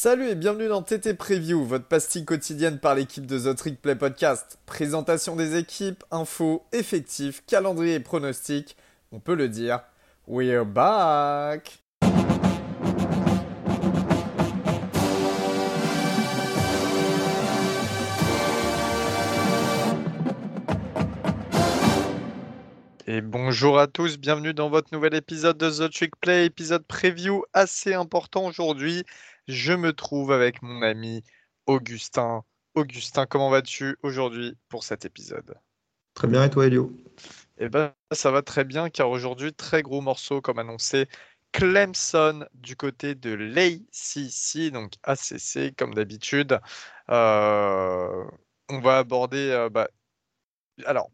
Salut et bienvenue dans TT Preview, votre pastille quotidienne par l'équipe de The Trick Play Podcast. Présentation des équipes, infos, effectifs, calendrier et pronostics. On peut le dire, we're back! Et bonjour à tous, bienvenue dans votre nouvel épisode de The Trick Play, épisode preview assez important aujourd'hui. Je me trouve avec mon ami Augustin. Augustin, comment vas-tu aujourd'hui pour cet épisode? Très bien, et toi Elio? Eh ben, ça va très bien car aujourd'hui, très gros morceau comme annoncé. Clemson du côté de l'ACC, donc ACC comme d'habitude. Euh, on va aborder. Euh, bah, alors,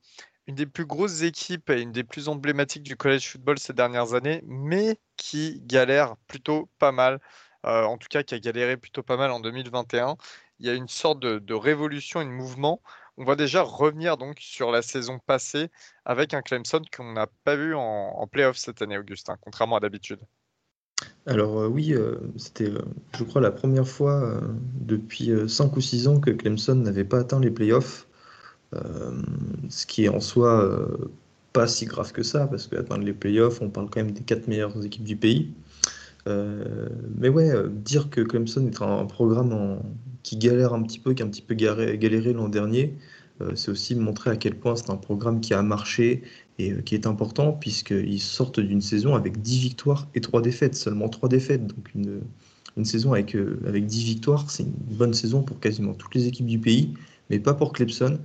une des plus grosses équipes et une des plus emblématiques du college football ces dernières années, mais qui galère plutôt pas mal. Euh, en tout cas, qui a galéré plutôt pas mal en 2021. Il y a une sorte de, révolution et de mouvement. On va déjà revenir donc sur la saison passée avec un Clemson qu'on n'a pas vu en, en playoff cette année, Augustin, contrairement à d'habitude. Alors euh, oui, euh, c'était, je crois, la première fois depuis 5 ou 6 ans que Clemson n'avait pas atteint les playoffs. Ce qui est en soi pas si grave que ça, parce qu'atteindre les playoffs, on parle quand même des quatre meilleures équipes du pays. Euh, mais ouais, dire que Clemson est un, programme qui galère un petit peu, qui a un petit peu galéré, l'an dernier, c'est aussi montrer à quel point c'est un programme qui a marché et qui est important, puisqu'ils sortent d'une saison avec 10 victoires et 3 défaites, seulement 3 défaites. Donc une, saison avec, avec 10 victoires, c'est une bonne saison pour quasiment toutes les équipes du pays, mais pas pour Clemson.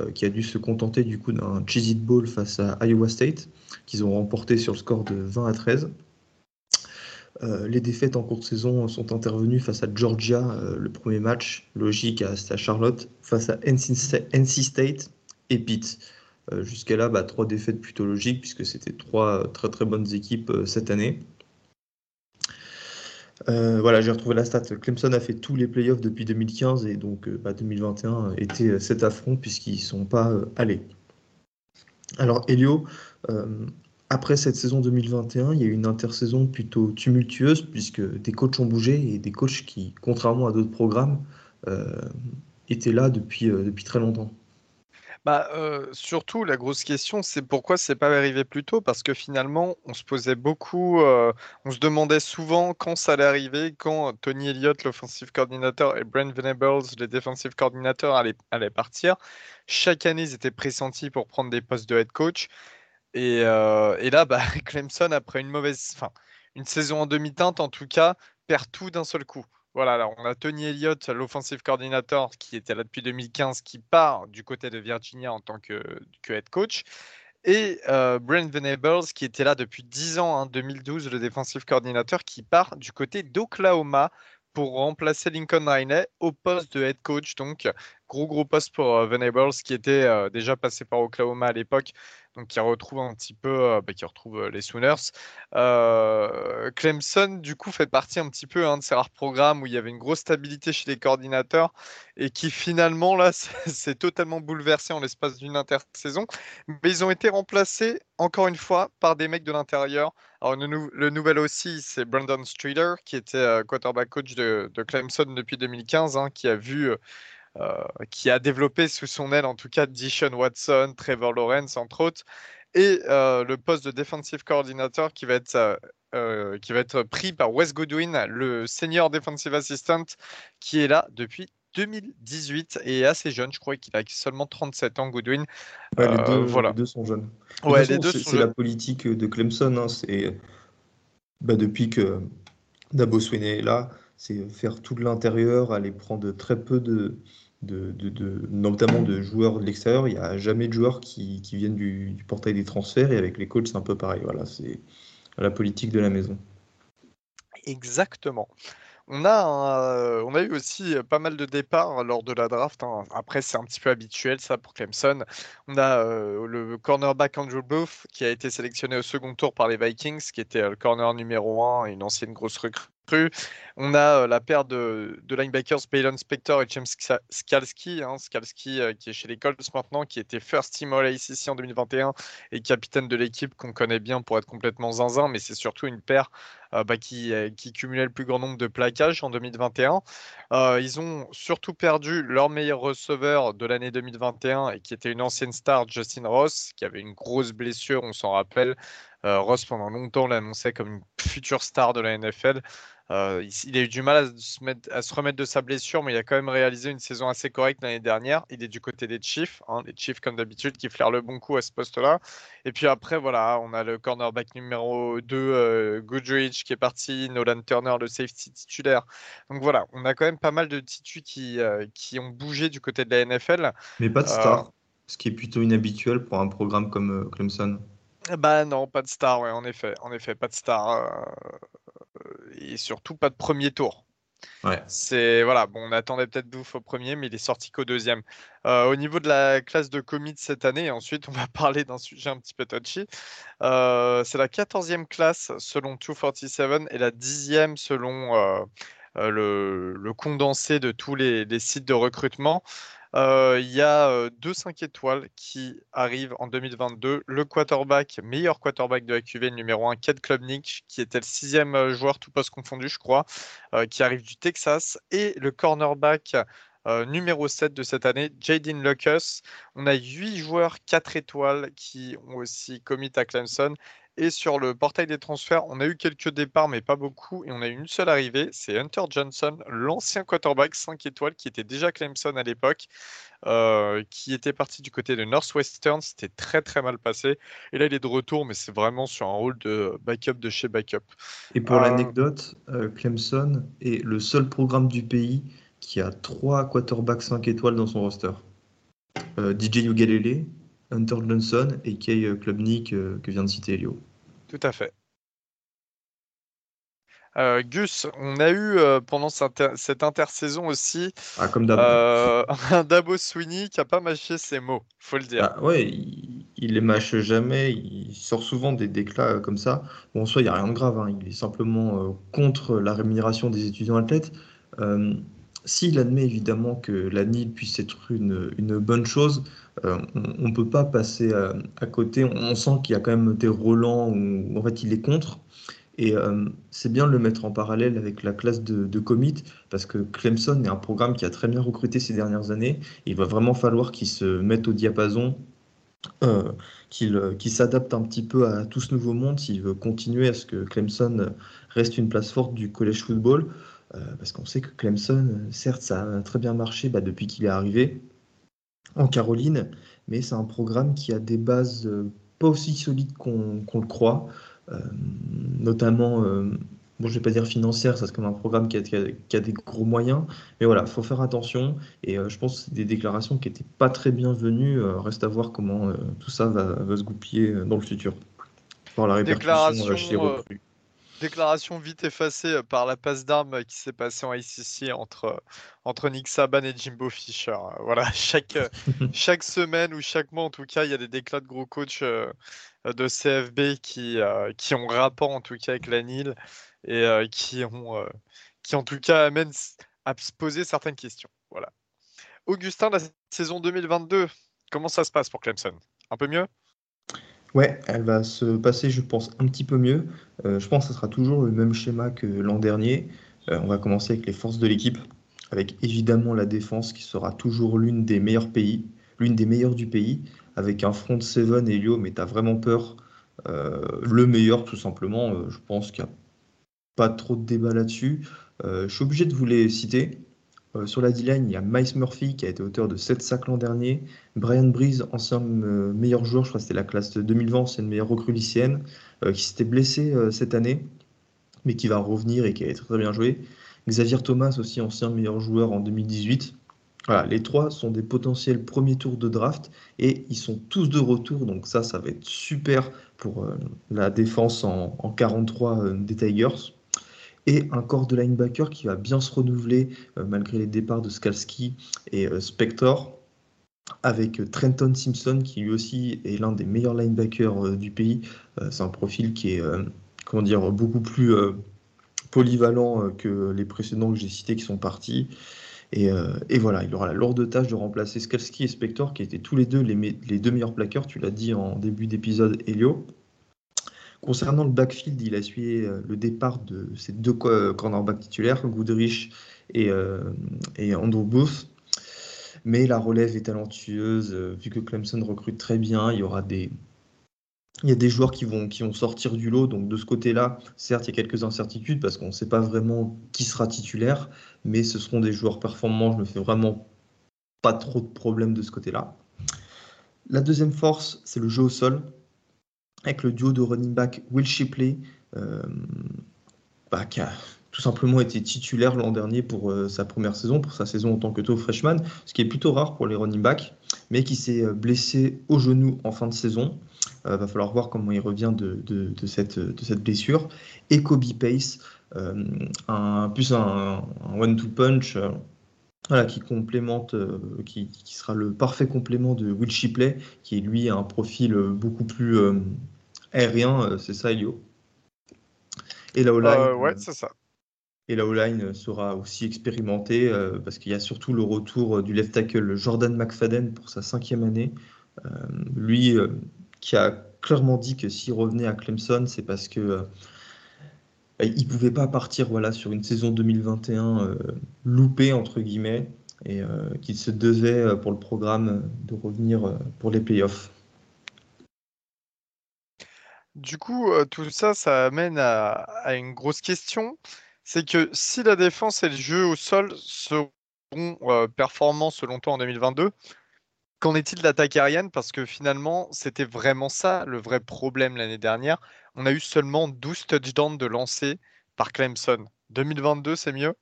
Euh, qui a dû se contenter du coup d'un Cheez It Bowl face à Iowa State, qu'ils ont remporté sur le score de 20 à 13. Euh, les défaites en courte saison sont intervenues face à Georgia, euh, le premier match logique à, Charlotte, face à NC State et Pitt. Jusqu'à là, bah, trois défaites plutôt logiques puisque c'était trois très très bonnes équipes cette année. Euh, voilà, j'ai retrouvé la stat. Clemson a fait tous les playoffs depuis 2015 et donc 2021 euh, bah, était euh, cet affront puisqu'ils ne sont pas allés. Alors, Elio, après cette saison 2021, il y a eu une intersaison plutôt tumultueuse puisque des coachs ont bougé et des coachs qui, contrairement à d'autres programmes, étaient là depuis, depuis très longtemps. Bah, surtout, la grosse question, c'est pourquoi c'est pas arrivé plus tôt? Parce que finalement, on se posait beaucoup, on se demandait souvent quand ça allait arriver, quand Tony Elliott, l'offensive coordinateur, et Brent Venables, le defensive coordinateur, allaient, partir. Chaque année, ils étaient pressentis pour prendre des postes de head coach. Et, et là, bah, Clemson, après une mauvaise, enfin, une saison en demi-teinte, en tout cas, perd tout d'un seul coup. Voilà, alors on a Tony Elliott, l'offensive coordinator, qui était là depuis 2015, qui part du côté de Virginia en tant que, head coach. Et euh, Brent Venables, qui était là depuis 10 ans, en hein, 2012, le defensive coordinator, qui part du côté d'Oklahoma pour remplacer Lincoln Riley au poste de head coach. Donc, gros gros poste pour euh, Venables, qui était euh, déjà passé par Oklahoma à l'époque donc qui retrouve un petit peu, euh, bah, qui retrouve les Sooners. Clemson, du coup, fait partie un petit peu hein, de ces rares programmes où il y avait une grosse stabilité chez les coordinateurs et qui finalement, là, s'est totalement bouleversé en l'espace d'une intersaison. Mais ils ont été remplacés, encore une fois, par des mecs de l'intérieur. Alors, le, nouvel aussi, c'est Brandon Streeter, qui était quarterback coach de, Clemson depuis 2015, hein, qui a vu qui a développé sous son aile en tout cas Dishon Watson, Trevor Lawrence entre autres, et euh, le poste de defensive coordinator qui va être euh, qui va être pris par Wes Goodwin, le senior defensive assistant, qui est là depuis 2018 et assez jeune. Je crois qu'il a seulement 37 ans, Goodwin. les, deux, voilà. les, deux, sont jeunes. Ouais, les deux c'est la politique de Clemson. Hein, c'est bah, depuis que Dabo Swinney est là, c'est faire tout de l'intérieur, aller prendre très peu de, notamment de joueurs de l'extérieur. Il n'y a jamais de joueurs qui, viennent du, portail des transferts et avec les coachs, c'est un peu pareil. Voilà, c'est la politique de la maison. Exactement. On a, euh, eu aussi pas mal de départs lors de la draft. Hein. Après, c'est un petit peu habituel, ça, pour Clemson. On a euh, le cornerback Andrew Booth, qui a été sélectionné au second tour par les Vikings, qui était euh, le corner numéro 1, une ancienne grosse recrue On a euh, la paire de, linebackers Baylon Spector et James Skalski. Hein, Skalski euh, qui est chez les Colts maintenant, qui était first team All ici en 2021 et capitaine de l'équipe qu'on connaît bien pour être complètement zinzin, mais c'est surtout une paire euh, bah, qui, qui, cumulait le plus grand nombre de plaquages en 2021. ils ont surtout perdu leur meilleur receveur de l'année 2021 et qui était une ancienne star, Justin Ross, qui avait une grosse blessure, on s'en rappelle. Ross, pendant longtemps, l'annonçait comme une future star de la NFL. Euh, il, a eu du mal à se, mettre, à se, remettre de sa blessure, mais il a quand même réalisé une saison assez correcte l'année dernière. Il est du côté des Chiefs, hein, les Chiefs comme d'habitude qui flairent le bon coup à ce poste-là. Et puis après, voilà, on a le cornerback numéro 2, euh, Goodrich, qui est parti, Nolan Turner, le safety titulaire. Donc voilà, on a quand même pas mal de titus qui, euh, qui ont bougé du côté de la NFL. Mais pas de star, ce qui est plutôt inhabituel pour un programme comme Clemson. Bah non, pas de star, ouais, en effet, en effet, pas de star et surtout pas de premier tour. Ouais. C'est voilà, bon, on attendait peut-être Bouffe au premier, mais il est sorti qu'au deuxième. Euh, au niveau de la classe de commit cette année, ensuite on va parler d'un sujet un petit peu touchy. Euh, c'est la 14e classe selon 247 et la 10e selon euh, le, condensé de tous les sites de recrutement. Euh, il y a euh, deux 5 étoiles qui arrivent en 2022. Le quarterback, meilleur quarterback de la QV, numéro 1, Ked Klubnik, qui était le sixième euh, joueur tout poste confondu, je crois, qui arrive du Texas. Et le cornerback numéro 7 de cette année, Jaden Lucas. On a 8 joueurs 4 étoiles qui ont aussi commit à Clemson. Et sur le portail des transferts, on a eu quelques départs, mais pas beaucoup. Et on a eu une seule arrivée, c'est Hunter Johnson, l'ancien quarterback 5 étoiles qui était déjà Clemson à l'époque, euh, qui était parti du côté de Northwestern. C'était très très mal passé. Et là, il est de retour, mais c'est vraiment sur un rôle de backup de chez backup. Et pour euh, l'anecdote, euh, Clemson est le seul programme du pays qui a trois quarterbacks 5 étoiles dans son roster. DJ Ugalele, Hunter Johnson et Kay Klubnik que vient de citer Elio. Tout à fait. Euh, Gus, on a eu euh, pendant cette, intersaison aussi ah, comme euh, un Dabo Sweeney qui a pas mâché ses mots, faut le dire. Ah, ouais, il, les mâche jamais, il sort souvent des déclats comme ça. Bon, en soi, il n'y a rien de grave, hein. il est simplement contre la rémunération des étudiants athlètes. S'il admet évidemment que la NIL puisse être une, bonne chose, euh, on ne peut pas passer à, côté. On, sent qu'il y a quand même des Roland où en fait il est contre. Et euh, c'est bien de le mettre en parallèle avec la classe de, commit, parce que Clemson est un programme qui a très bien recruté ces dernières années. Il va vraiment falloir qu'il se mette au diapason, euh, qu'il s'adapte un petit peu à tout ce nouveau monde s'il veut continuer à ce que Clemson reste une place forte du college football. Euh, parce qu'on sait que Clemson, certes, ça a très bien marché bah, depuis qu'il est arrivé en Caroline, mais c'est un programme qui a des bases euh, pas aussi solides qu'on le croit, euh, notamment, bon, je vais pas dire financière, ça c'est comme un programme qui a, des gros moyens, mais voilà, il faut faire attention, et je pense que c'est des déclarations qui n'étaient pas très bienvenues, reste à voir comment tout ça va, se goupiller dans le futur. Par la répercussion chez les recrues. Déclaration vite effacée euh, par la passe d'armes euh, qui s'est passée en ICC entre, euh, entre Nick Saban et Jimbo Fisher. Voilà, chaque, chaque semaine ou chaque mois, en tout cas, il y a des déclats de gros coachs de CFB qui, qui ont rapport, en tout cas, avec la NIL et qui, ont, qui, en tout cas, amènent à se poser certaines questions. Voilà. Augustin, la saison 2022, comment ça se passe pour Clemson? Un peu mieux? Ouais, elle va se passer, je pense, un petit peu mieux. Euh, je pense que ce sera toujours le même schéma que l'an dernier. Euh, on va commencer avec les forces de l'équipe, avec évidemment la défense qui sera toujours l'une des meilleures pays, l'une des meilleures du pays, avec un front de Seven et Lio, mais tu as vraiment peur. Euh, le meilleur, tout simplement. je pense qu'il n'y a pas trop de débat là-dessus. je suis obligé de vous les citer. Euh, sur la D-line, il y a Miles Murphy qui a été auteur de 7 sacs l'an dernier. Brian Breeze, ancien euh, meilleur joueur, je crois que c'était la classe de 2020, c'est une meilleure recrue lycéenne, euh, qui s'était blessé cette année, mais qui va revenir et qui a été très bien joué. Xavier Thomas, aussi ancien meilleur joueur en 2018. Voilà, les trois sont des potentiels premiers tours de draft et ils sont tous de retour, donc ça, ça va être super pour la défense en 43 des Tigers et un corps de linebacker qui va bien se renouveler euh, malgré les départs de Skalski et euh, Spector, avec euh, Trenton Simpson qui lui aussi est l'un des meilleurs linebackers du pays. c'est un profil qui est comment dire, beaucoup plus polyvalent que les précédents que j'ai cités qui sont partis. Et, voilà, il aura la lourde tâche de remplacer Skalski et Spector, qui étaient tous les deux les, les deux meilleurs plaqueurs, tu l'as dit en début d'épisode, Helio. Concernant le backfield, il a suivi le départ de ses deux cornerbacks titulaires, Goodrich et, et Andrew Booth. Mais la relève est talentueuse, vu que Clemson recrute très bien, il y aura des, il y a des joueurs qui vont, qui vont sortir du lot. Donc de ce côté-là, certes, il y a quelques incertitudes parce qu'on ne sait pas vraiment qui sera titulaire, mais ce seront des joueurs performants. Je me fais vraiment pas trop de problèmes de ce côté-là. La deuxième force, c'est le jeu au sol, avec le duo de running back Will Shipley, euh, bah, qui a tout simplement été titulaire l'an dernier pour euh, sa première saison, pour sa saison en tant que taux freshman, ce qui est plutôt rare pour les running backs, mais qui s'est euh, blessé au genou en fin de saison. Il va falloir voir comment il revient de, cette, blessure. Et Kobe Pace, un, plus un, one-two punch qui complémente, euh, qui, sera le parfait complément de Will Shipley, qui lui a un profil euh, beaucoup plus euh, aérien, c'est ça, Elio? Et la O-line, ouais, c'est ça. Et la O-line sera aussi expérimentée parce qu'il y a surtout le retour du left tackle Jordan McFadden pour sa cinquième année. lui, qui a clairement dit que s'il revenait à Clemson, c'est parce que il ne pouvait pas partir voilà, sur une saison 2021 euh, loupée, entre guillemets, et euh, qu'il se devait euh, pour le programme de revenir pour les playoffs. Du coup, tout ça, ça amène à, une grosse question. C'est que si la défense et le jeu au sol seront performants selon toi en 2022, Qu'en est-il de l'attaque aérienne? Parce que finalement, c'était vraiment ça le vrai problème l'année dernière. On a eu seulement 12 touchdowns de lancés par Clemson. 2022, c'est mieux?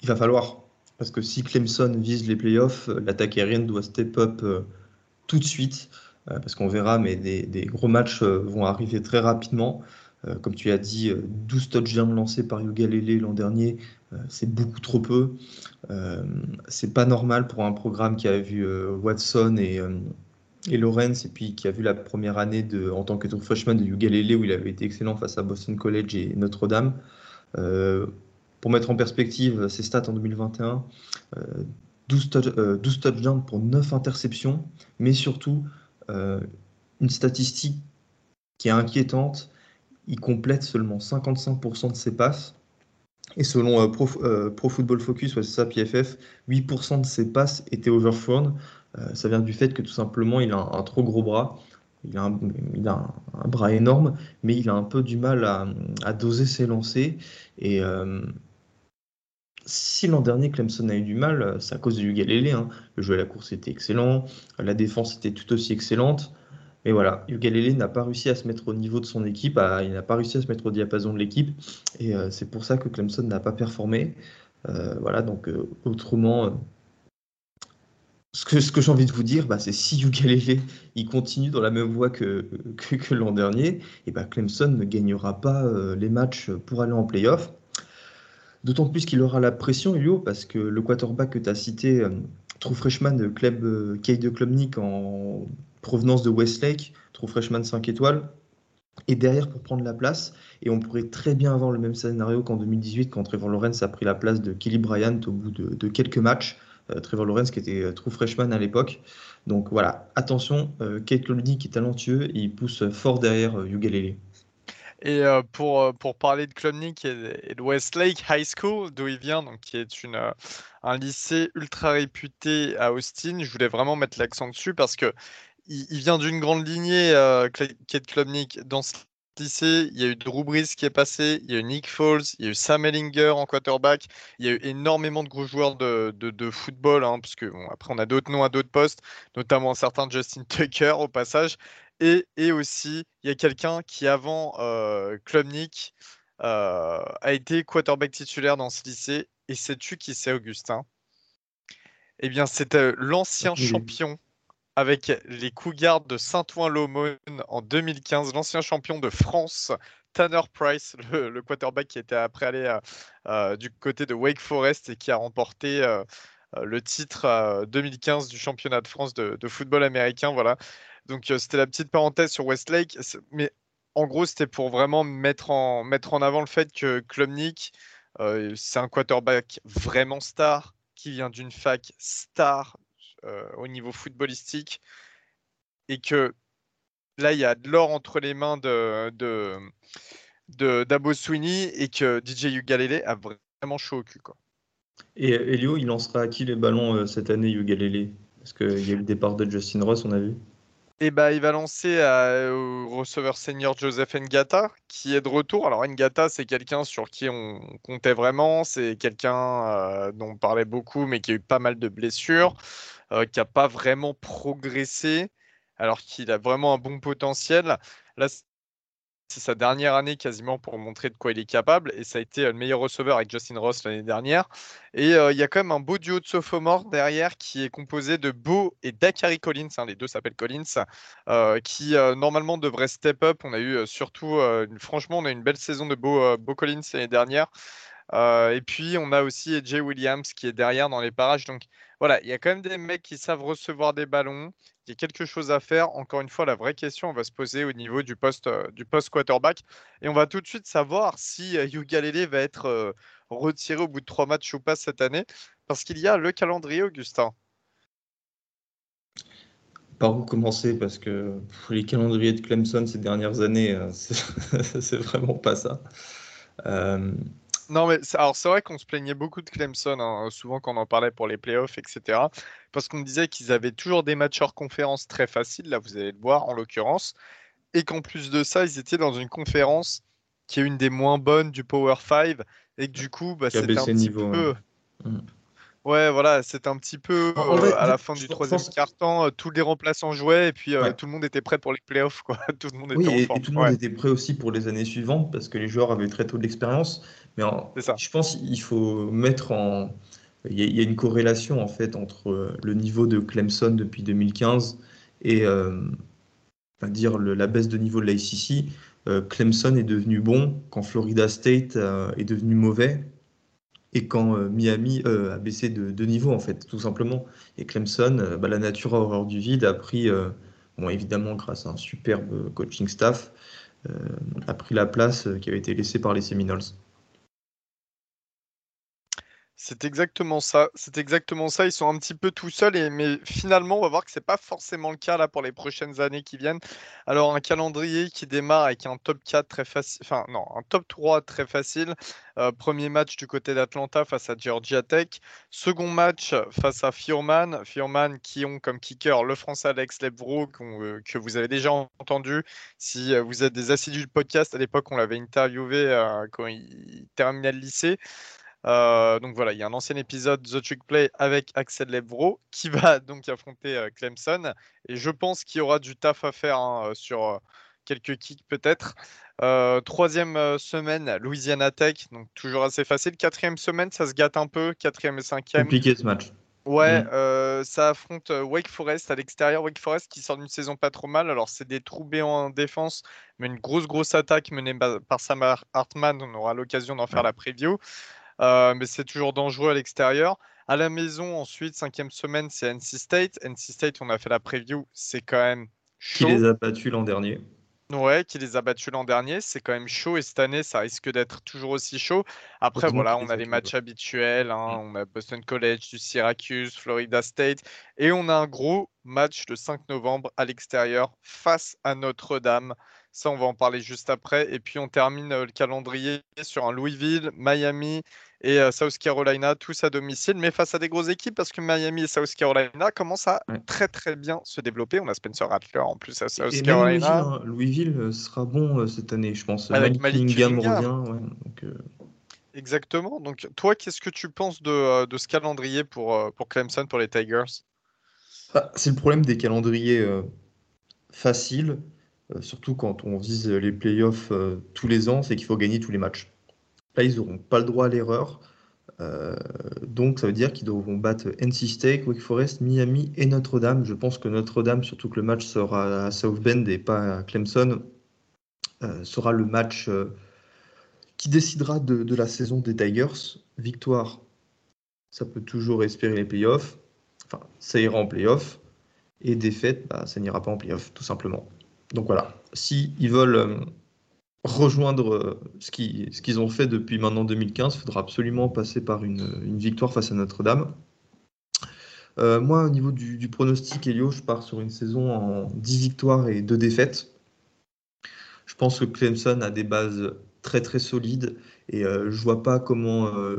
Il va falloir. Parce que si Clemson vise les playoffs, euh, l'attaque aérienne doit step up euh, tout de suite. Euh, parce qu'on verra, mais des, gros matchs vont arriver très rapidement. comme tu as dit, 12 touchdowns lancés par Lele l'an dernier, c'est beaucoup trop peu. c'est pas normal pour un programme qui a vu Watson et, et Lawrence, et puis qui a vu la première année de, en tant que freshman de Ugalele où il avait été excellent face à Boston College et Notre-Dame. Euh, pour mettre en perspective ses stats en 2021, 12, euh, touchdowns pour 9 interceptions, mais surtout euh, une statistique qui est inquiétante, il complète seulement 55% de ses passes. Et selon Pro, Football Focus, c'est ça, PFF, 8% de ses passes étaient overthrown. Euh, ça vient du fait que tout simplement il a un, trop gros bras. Il a, un, bras énorme, mais il a un peu du mal à, doser ses lancers. Et euh, si l'an dernier Clemson a eu du mal, c'est à cause de Ugalele. Hein. Le jeu à la course était excellent, la défense était tout aussi excellente. Mais voilà, Ugalele n'a pas réussi à se mettre au niveau de son équipe, il n'a pas réussi à se mettre au diapason de l'équipe. Et euh, c'est pour ça que Clemson n'a pas performé. voilà, donc autrement, ce que, j'ai envie de vous dire, bah, c'est si Ugalele il continue dans la même voie que, l'an dernier, et bah, Clemson ne gagnera pas euh, les matchs pour aller en playoff. D'autant plus qu'il aura la pression, Elio, parce que le quarterback que tu as cité, euh, true freshman de club euh, de Klubnik en provenance de Westlake, true freshman 5 étoiles, est derrière pour prendre la place. Et on pourrait très bien avoir le même scénario qu'en 2018, quand Trevor Lawrence a pris la place de Kelly Bryant au bout de, quelques matchs. Euh, Trevor Lawrence qui était euh, true freshman à l'époque. Donc voilà, attention, euh, Kate qui est talentueux et il pousse fort derrière Ugalele. Et pour, pour parler de Klubnik et, de Westlake High School, d'où il vient, donc qui est une, un lycée ultra réputé à Austin, je voulais vraiment mettre l'accent dessus parce que il, vient d'une grande lignée, Kate Klubnik, dans ce lycée, il y a eu Drew Brees qui est passé, il y a eu Nick Foles, il y a eu Sam Ellinger en quarterback, il y a eu énormément de gros joueurs de, de, football, hein, parce que bon, après on a d'autres noms à d'autres postes, notamment un certain Justin Tucker au passage, et, et aussi il y a quelqu'un qui avant euh, Klubnik euh, a été quarterback titulaire dans ce lycée, et sais-tu qui c'est Augustin? Eh bien c'était l'ancien champion avec les Cougars de Saint-Ouen-l'Aumône en 2015, l'ancien champion de France, Tanner Price, le, quarterback qui était après allé euh, du côté de Wake Forest et qui a remporté euh, euh, le titre 2015 du championnat de France de, football américain. Voilà. Donc c'était la petite parenthèse sur Westlake. Mais en gros, c'était pour vraiment mettre en, mettre en avant le fait que Klubnik, euh, c'est un quarterback vraiment star, qui vient d'une fac star euh, au niveau footballistique, et que là, il y a de l'or entre les mains de, de, d'Abo Sweeney, et que DJ Ugalele a vraiment chaud au cul. Quoi. Et Elio, il lancera à qui les ballons euh, cette année, Ugalele Parce qu'il y a eu le départ de Justin Ross, on a vu. Et bah, il va lancer au receveur senior Joseph Ngata, qui est de retour. Alors, Ngata, c'est quelqu'un sur qui on comptait vraiment. C'est quelqu'un euh, dont on parlait beaucoup, mais qui a eu pas mal de blessures, euh, qui n'a pas vraiment progressé, alors qu'il a vraiment un bon potentiel. Là, c'est sa dernière année quasiment pour montrer de quoi il est capable. Et ça a été le meilleur receveur avec Justin Ross l'année dernière. Et euh, il y a quand même un beau duo de sophomores derrière qui est composé de Beau et Dakari Collins. Hein, les deux s'appellent Collins, euh, qui euh, normalement devraient step up. On a eu surtout, franchement, on a eu une belle saison de Beau Collins l'année dernière. et puis on a aussi Jay Williams qui est derrière dans les parages. Donc voilà, il y a quand même des mecs qui savent recevoir des ballons il y a quelque chose à faire. Encore une fois, la vraie question on va se poser au niveau du poste, euh, du poste quarterback. Et on va tout de suite savoir si euh, Yugalele va être euh, retiré au bout de trois matchs ou pas cette année. Parce qu'il y a le calendrier, Augustin. Par où commencer? Parce que les calendriers de Clemson ces dernières années, c'est vraiment pas ça. Non, mais alors c'est vrai qu'on se plaignait beaucoup de Clemson, hein, souvent quand on en parlait pour les playoffs, etc. Parce qu'on disait qu'ils avaient toujours des matchs hors conférence très faciles, là vous allez le voir en l'occurrence, et qu'en plus de ça, ils étaient dans une conférence qui est une des moins bonnes du Power 5, et que du coup, bah, c'était un petit peu. Mm. Ouais, voilà, c'est un petit peu euh, à la fin du troisième quart-temps, euh, tous les remplaçants jouaient et puis euh, tout le monde était prêt pour les playoffs. Quoi. tout le monde était oui, et, tout le monde était prêt aussi pour les années suivantes parce que les joueurs avaient très tôt de l'expérience. Mais je pense qu'il faut mettre en. Il y, a, une corrélation en fait entre le niveau de Clemson depuis 2015 et dire la baisse de niveau de l'ICC. Clemson est devenu bon quand Florida State est devenu mauvais et quand euh, Miami euh, a baissé de, niveau, en fait, tout simplement. Et Clemson, euh, bah, la nature horreur du vide, a pris, bon, évidemment, grâce à un superbe coaching staff, a pris la place qui avait été laissée par les Seminoles. C'est exactement ça. C'est exactement ça. Ils sont un petit peu tout seuls, mais finalement, on va voir que ce n'est pas forcément le cas là pour les prochaines années qui viennent. Alors, un calendrier qui démarre avec un top 4 très facile, enfin non, un top 3 très facile. Euh, premier match du côté d'Atlanta face à Georgia Tech. Second match face à Furman. Furman qui ont comme kicker le français Alex Lebvro euh, que vous avez déjà entendu. Si euh, vous êtes des assidus du podcast, à l'époque, on l'avait interviewé quand il terminait le lycée. Euh, donc voilà, il y a un ancien épisode The Trick Play avec Axel Lebro qui va donc affronter euh, Clemson. Et je pense qu'il y aura du taf à faire hein, euh, sur quelques kicks peut-être. troisième semaine, Louisiana Tech, donc toujours assez facile. Quatrième semaine, ça se gâte un peu. Quatrième et cinquième. Compliqué ce match. Ouais, mm. ça affronte Wake Forest à l'extérieur. Wake Forest qui sort d'une saison pas trop mal. Alors, c'est des trous béants en défense, mais une grosse, grosse attaque menée par Sam Hartman. On aura l'occasion d'en faire la preview. Euh, mais c'est toujours dangereux à l'extérieur. À la maison, ensuite, cinquième semaine, c'est NC State. NC State, on a fait la preview, c'est quand même chaud. Qui les a battus l'an dernier? Ouais, qui les a battus l'an dernier. C'est quand même chaud et cette année, ça risque d'être toujours aussi chaud. Après, voilà, on a les matchs habituels. Hein. On a Boston College, du Syracuse, Florida State. Et on a un gros match le 5 novembre à l'extérieur face à Notre-Dame. Ça, on va en parler juste après. Et puis, on termine euh, le calendrier sur un Louisville, Miami et euh, South Carolina, tous à domicile, mais face à des grosses équipes parce que Miami et South Carolina commencent à très très bien se développer. On a Spencer Rattler en plus à South Carolina. Hein, Louisville, euh, sera bon cette année, je pense. Avec Malik revient. Exactement. Donc, toi, qu'est-ce que tu penses de, ce calendrier pour, pour Clemson, pour les Tigers? Bah, C'est le problème des calendriers faciles. Euh, surtout quand on vise les playoffs euh, tous les ans, c'est qu'il faut gagner tous les matchs. Là, ils n'auront pas le droit à l'erreur. Euh, donc, ça veut dire qu'ils devront battre NC State, Wake Forest, Miami et Notre-Dame. Je pense que Notre-Dame, surtout que le match sera à South Bend et pas à Clemson, sera le match qui décidera de, la saison des Tigers. Victoire, ça peut toujours espérer les playoffs. Enfin, ça ira en playoffs. Et défaite, bah, ça n'ira pas en playoffs, tout simplement. Donc voilà, si ils veulent euh, rejoindre ce qu'ils ce qu'ils ont fait depuis maintenant 2015. Il faudra absolument passer par une, victoire face à Notre-Dame. moi, au niveau du, pronostic, Elio, je pars sur une saison en 10 victoires et 2 défaites. Je pense que Clemson a des bases très très solides et euh, je vois pas comment euh,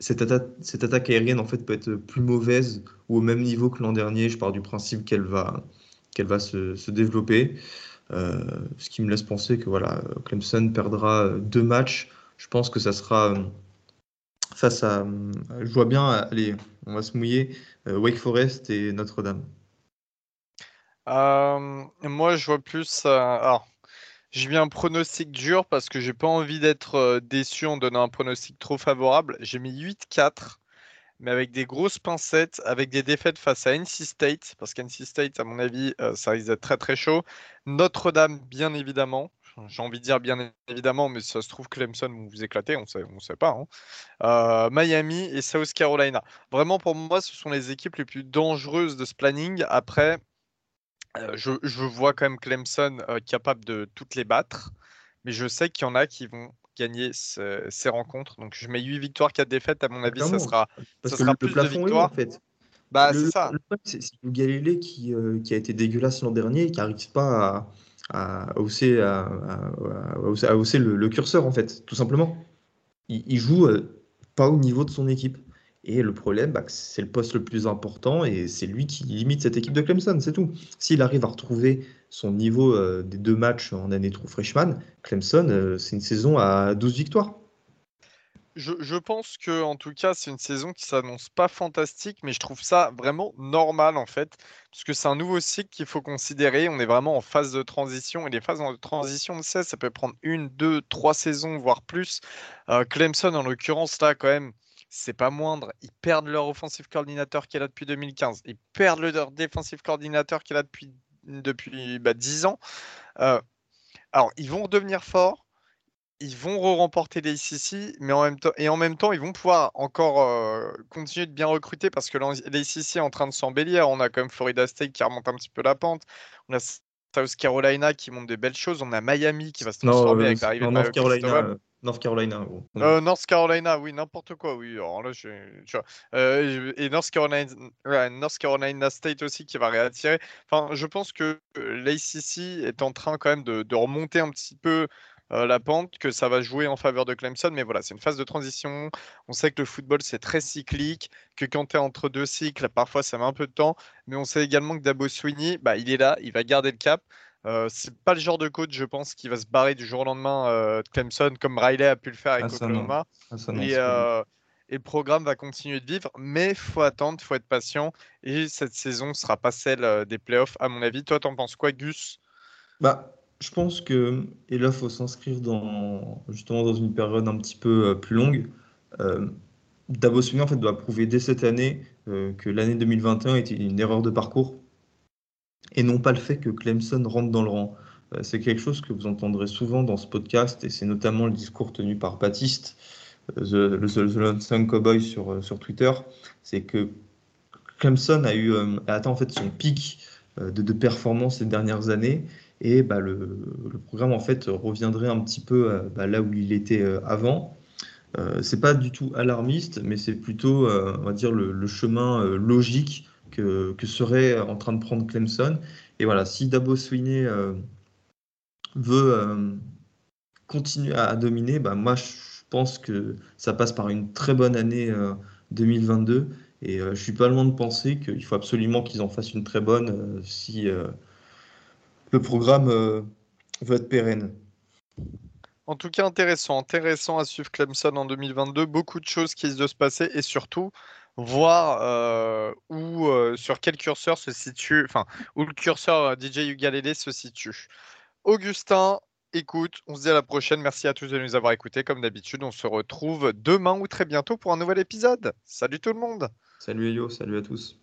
cette, cette, attaque aérienne en fait peut être plus mauvaise ou au même niveau que l'an dernier. Je pars du principe qu'elle va, qu'elle va se, se développer. Euh, ce qui me laisse penser que voilà, Clemson perdra deux matchs. Je pense que ça sera face à. Je vois bien, allez, on va se mouiller, Wake Forest et Notre-Dame. moi, je vois plus. alors, j'ai mis un pronostic dur parce que j'ai pas envie d'être euh, déçu en donnant un pronostic trop favorable. J'ai mis 8-4, mais avec des grosses pincettes, avec des défaites face à NC State, parce qu'NC State, à mon avis, euh, ça risque d'être très très chaud. Notre-Dame, bien évidemment. J'ai envie de dire bien évidemment, mais ça se trouve Clemson vous éclatez, on on sait pas. Hein. Euh, Miami et South Carolina. Vraiment, pour moi, ce sont les équipes les plus dangereuses de ce planning. Après, euh, je, vois quand même Clemson capable de toutes les battre, mais je sais qu'il y en a qui vont gagner ces rencontres. Donc je mets 8 victoires, 4 défaites. À mon avis, ça sera, ça sera plus de victoires. en fait. Bah, c'est ça. c'est Galilée qui, euh, qui, a été dégueulasse l'an dernier et qui n'arrive pas à, à, hausser, à, hausser le, curseur, en fait, tout simplement. Il, il joue pas au niveau de son équipe. Et le problème, bah, c'est le poste le plus important et c'est lui qui limite cette équipe de Clemson, c'est tout. S'il arrive à retrouver son niveau euh, des deux matchs en année trou freshman, Clemson, euh, c'est une saison à 12 victoires. Je, pense que en tout cas c'est une saison qui s'annonce pas fantastique, mais je trouve ça vraiment normal en fait, parce que c'est un nouveau cycle qu'il faut considérer. On est vraiment en phase de transition et les phases de transition, on sait, ça peut prendre une, deux, trois saisons voire plus. Euh, Clemson en l'occurrence là quand même, c'est pas moindre. Ils perdent leur offensive coordinateur qui est là depuis 2015. Ils perdent leur defensive coordinateur qui est là depuis, depuis 10 bah, ans. Euh, alors, ils vont redevenir forts. Ils vont re-remporter les ICC, mais en même temps, et en même temps, ils vont pouvoir encore euh, continuer de bien recruter parce que les ICC est en train de s'embellir. On a quand même Florida State qui remonte un petit peu la pente. On a South Carolina qui monte des belles choses. On a Miami qui va se transformer avec l'arrivée de North Carolina. North Carolina. Euh, North Carolina, oui, n'importe quoi, oui. Alors là, je, euh, et North Carolina, North Carolina State aussi qui va réattirer. Enfin, je pense que euh, l'ACC est en train quand même de, remonter un petit peu la pente, que ça va jouer en faveur de Clemson. Mais voilà, c'est une phase de transition. On sait que le football, c'est très cyclique, que quand tu es entre deux cycles, parfois ça met un peu de temps. Mais on sait également que Dabo Sweeney, bah, il est là, il va garder le cap. Euh, c'est pas le genre de coach, je pense, qui va se barrer du jour au lendemain euh, Clemson comme Riley a pu le faire avec ah, Oklahoma. Ah, euh, et, le programme va continuer de vivre, mais faut attendre, faut être patient. Et cette saison sera pas celle des playoffs, à mon avis. Toi, t'en penses quoi, Gus? Bah, je pense que et là, faut s'inscrire dans justement dans une période un petit peu plus longue. Davos en fait doit prouver dès cette année que l'année 2021 était une erreur de parcours et non pas le fait que Clemson rentre dans le rang. Euh, c'est quelque chose que vous entendrez souvent dans ce podcast, et c'est notamment le discours tenu par Baptiste, euh, The, the, the Cowboy sur, euh, sur Twitter, c'est que Clemson a eu a atteint en fait son pic de, performance ces dernières années, et bah, le, le, programme en fait reviendrait un petit peu bah, là où il était avant. Euh, c'est pas du tout alarmiste, mais c'est plutôt, on va dire, le, le chemin logique que, serait en train de prendre Clemson. Et voilà, si Dabo Sweeney euh, veut euh, continuer à, dominer, bah, moi je pense que ça passe par une très bonne année 2022. Euh, et je suis pas loin de penser qu'il faut absolument qu'ils en fassent une très bonne si le programme veut être pérenne. En tout cas, intéressant, intéressant à suivre Clemson en 2022. Beaucoup de choses qui se passer et surtout, voir euh, où, euh, sur quel curseur se situe, enfin, où le curseur euh, DJ Ugalele se situe. Augustin, écoute, on se dit à la prochaine. Merci à tous de nous avoir écoutés. Comme d'habitude, on se retrouve demain ou très bientôt pour un nouvel épisode. Salut tout le monde. Salut Elio, salut à tous.